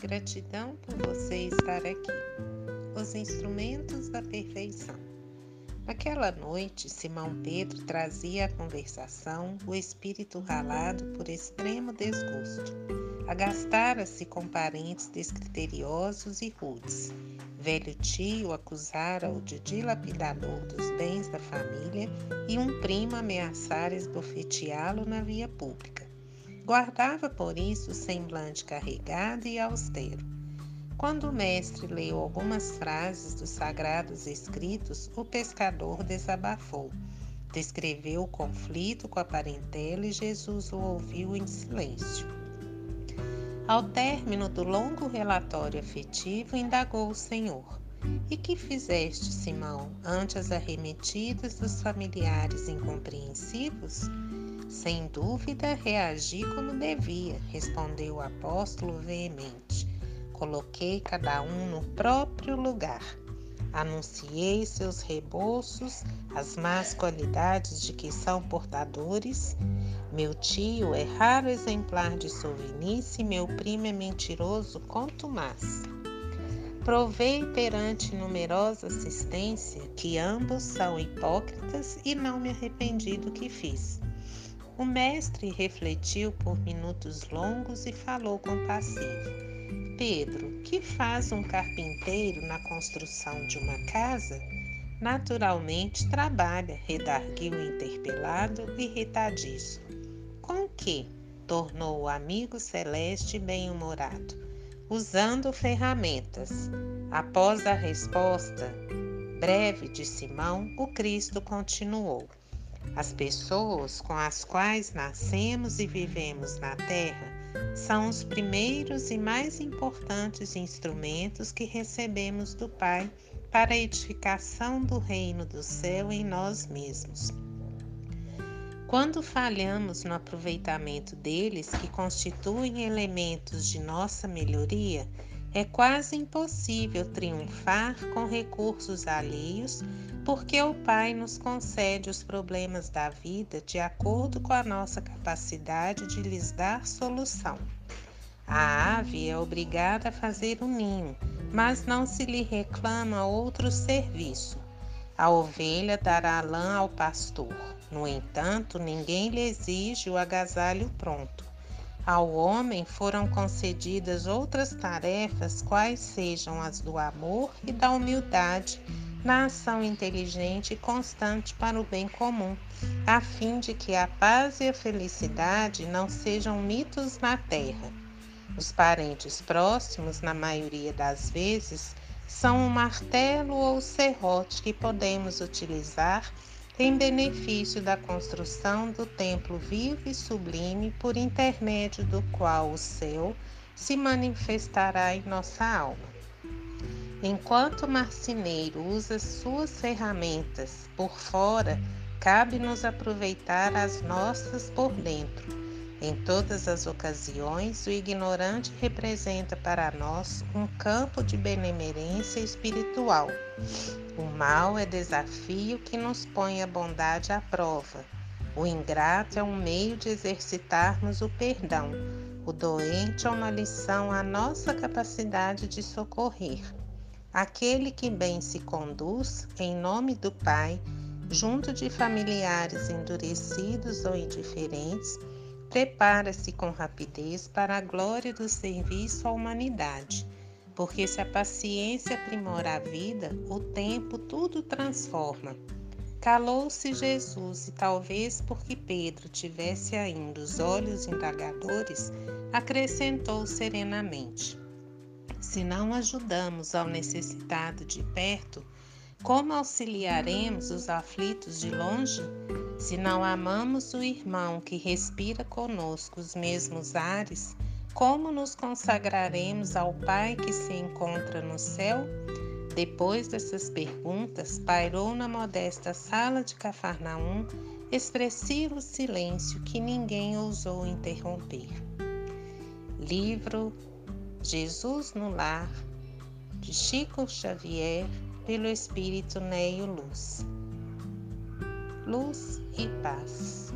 Gratidão por você estar aqui. Os instrumentos da perfeição. Naquela noite, Simão Pedro trazia à conversação o espírito ralado por extremo desgosto. Agastara-se com parentes descriteriosos e rudes. Velho tio acusara-o de dilapidador dos bens da família e um primo ameaçara esbofeteá-lo na via pública. Guardava por isso semblante carregado e austero. Quando o mestre leu algumas frases dos sagrados escritos, o pescador desabafou. Descreveu o conflito com a parentela e Jesus o ouviu em silêncio. Ao término do longo relatório afetivo, indagou o Senhor: E que fizeste, Simão, ante as arremetidas dos familiares incompreensivos? Sem dúvida, reagi como devia, respondeu o apóstolo veemente. Coloquei cada um no próprio lugar. Anunciei seus rebolsos, as más qualidades de que são portadores. Meu tio é raro exemplar de sovinice, meu primo é mentiroso quanto mais. Provei perante numerosa assistência que ambos são hipócritas e não me arrependi do que fiz. O mestre refletiu por minutos longos e falou compassivo: Pedro, que faz um carpinteiro na construção de uma casa? Naturalmente trabalha, redarguiu o interpelado, irritadíssimo. Com que? tornou o amigo celeste bem-humorado. Usando ferramentas. Após a resposta breve de Simão, o Cristo continuou. As pessoas com as quais nascemos e vivemos na Terra são os primeiros e mais importantes instrumentos que recebemos do Pai para a edificação do reino do céu em nós mesmos. Quando falhamos no aproveitamento deles, que constituem elementos de nossa melhoria, é quase impossível triunfar com recursos alheios, porque o Pai nos concede os problemas da vida de acordo com a nossa capacidade de lhes dar solução. A ave é obrigada a fazer o um ninho, mas não se lhe reclama outro serviço. A ovelha dará lã ao pastor. No entanto, ninguém lhe exige o agasalho pronto. Ao homem foram concedidas outras tarefas, quais sejam as do amor e da humildade, na ação inteligente e constante para o bem comum, a fim de que a paz e a felicidade não sejam mitos na terra. Os parentes próximos, na maioria das vezes, são o martelo ou serrote que podemos utilizar em benefício da construção do templo vivo e sublime por intermédio do qual o céu se manifestará em nossa alma. Enquanto o marceneiro usa suas ferramentas por fora, cabe-nos aproveitar as nossas por dentro em todas as ocasiões, o ignorante representa para nós um campo de benemerência espiritual. O mal é desafio que nos põe a bondade à prova. O ingrato é um meio de exercitarmos o perdão. O doente é uma lição à nossa capacidade de socorrer. Aquele que bem se conduz, em nome do Pai, junto de familiares endurecidos ou indiferentes, prepara-se com rapidez para a glória do serviço à humanidade, porque se a paciência aprimora a vida, o tempo tudo transforma. Calou-se Jesus e, talvez porque Pedro tivesse ainda os olhos indagadores, acrescentou serenamente: Se não ajudamos ao necessitado de perto, como auxiliaremos os aflitos de longe? Se não amamos o irmão que respira conosco os mesmos ares, como nos consagraremos ao Pai que se encontra no céu? Depois dessas perguntas, pairou na modesta sala de Cafarnaum expressivo silêncio que ninguém ousou interromper. Livro Jesus no Lar, de Chico Xavier pelo Espírito Neio Luz. Luz e paz.